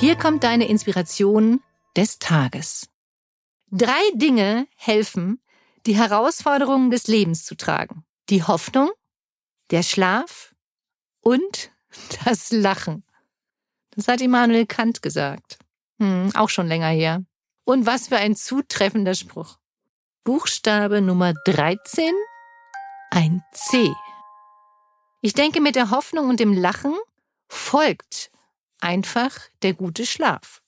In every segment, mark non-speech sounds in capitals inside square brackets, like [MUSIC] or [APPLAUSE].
Hier kommt deine Inspiration des Tages. Drei Dinge helfen, die Herausforderungen des Lebens zu tragen. Die Hoffnung, der Schlaf und [LAUGHS] das Lachen. Das hat Immanuel Kant gesagt. Hm, auch schon länger her. Und was für ein zutreffender Spruch. Buchstabe Nummer 13, ein C. Ich denke, mit der Hoffnung und dem Lachen folgt einfach der gute Schlaf.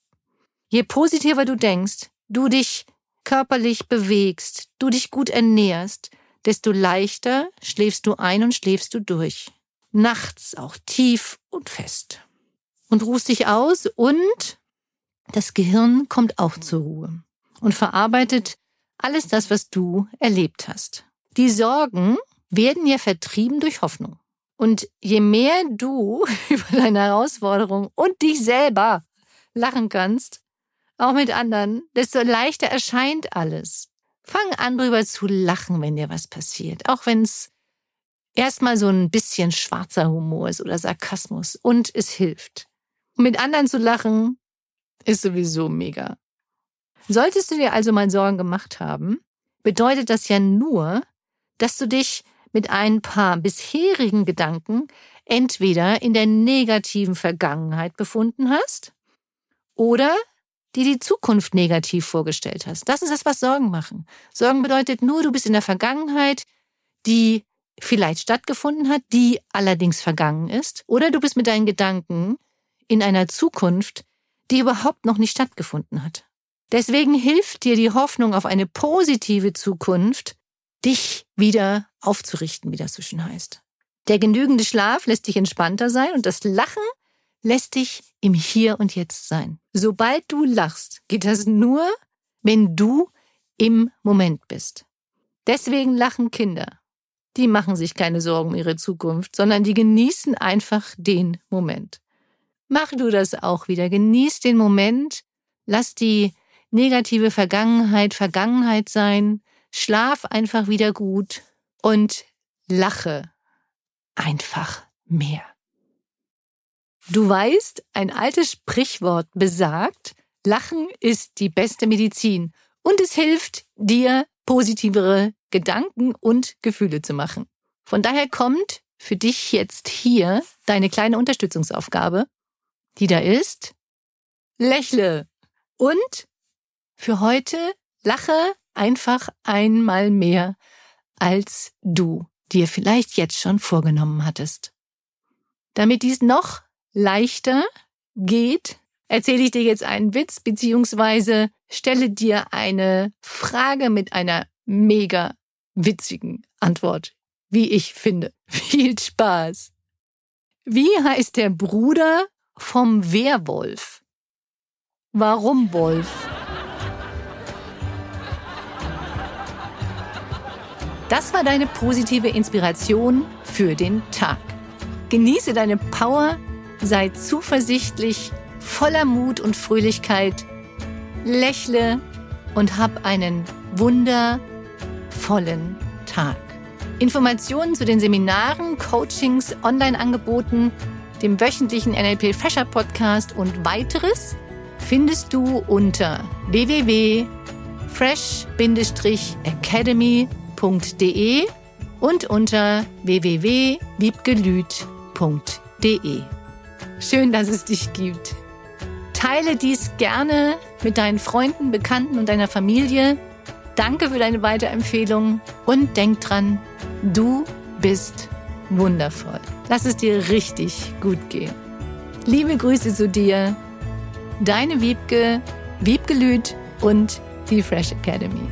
Je positiver du denkst, du dich körperlich bewegst, du dich gut ernährst, desto leichter schläfst du ein und schläfst du durch. Nachts auch tief und fest. Und ruhst dich aus und das Gehirn kommt auch zur Ruhe und verarbeitet alles das, was du erlebt hast. Die Sorgen werden ja vertrieben durch Hoffnung. Und je mehr du [LAUGHS] über deine Herausforderung und dich selber lachen kannst, auch mit anderen, desto leichter erscheint alles. Fang an, drüber zu lachen, wenn dir was passiert. Auch wenn es erstmal so ein bisschen schwarzer Humor ist oder Sarkasmus. Und es hilft. Und mit anderen zu lachen ist sowieso mega. Solltest du dir also mal Sorgen gemacht haben, bedeutet das ja nur, dass du dich mit ein paar bisherigen Gedanken entweder in der negativen Vergangenheit befunden hast oder die die Zukunft negativ vorgestellt hast. Das ist das, was Sorgen machen. Sorgen bedeutet nur, du bist in der Vergangenheit, die vielleicht stattgefunden hat, die allerdings vergangen ist, oder du bist mit deinen Gedanken in einer Zukunft, die überhaupt noch nicht stattgefunden hat. Deswegen hilft dir die Hoffnung auf eine positive Zukunft, dich wieder aufzurichten, wie das so schön heißt. Der genügende Schlaf lässt dich entspannter sein und das Lachen lässt dich im Hier und Jetzt sein. Sobald du lachst, geht das nur, wenn du im Moment bist. Deswegen lachen Kinder. Die machen sich keine Sorgen um ihre Zukunft, sondern die genießen einfach den Moment. Mach du das auch wieder. Genieß den Moment. Lass die negative Vergangenheit Vergangenheit sein schlaf einfach wieder gut und lache einfach mehr. Du weißt, ein altes Sprichwort besagt, Lachen ist die beste Medizin und es hilft dir, positivere Gedanken und Gefühle zu machen. Von daher kommt für dich jetzt hier deine kleine Unterstützungsaufgabe, die da ist, lächle und für heute lache einfach einmal mehr, als du dir vielleicht jetzt schon vorgenommen hattest. Damit dies noch leichter geht, erzähle ich dir jetzt einen Witz beziehungsweise stelle dir eine Frage mit einer mega witzigen Antwort, wie ich finde. [LAUGHS] Viel Spaß. Wie heißt der Bruder vom Werwolf? Warum Wolf? Das war deine positive Inspiration für den Tag. Genieße deine Power, sei zuversichtlich, voller Mut und Fröhlichkeit, lächle und hab einen wundervollen Tag. Informationen zu den Seminaren, Coachings, Online-Angeboten, dem wöchentlichen NLP Fresher Podcast und weiteres findest du unter www.fresh-academy.de und unter www.wiebgelüt.de. Schön, dass es dich gibt. Teile dies gerne mit deinen Freunden, Bekannten und deiner Familie. Danke für deine Weiterempfehlung und denk dran, du bist wundervoll. Lass es dir richtig gut gehen. Liebe Grüße zu dir, deine Wiebke, Lüth und die Fresh Academy.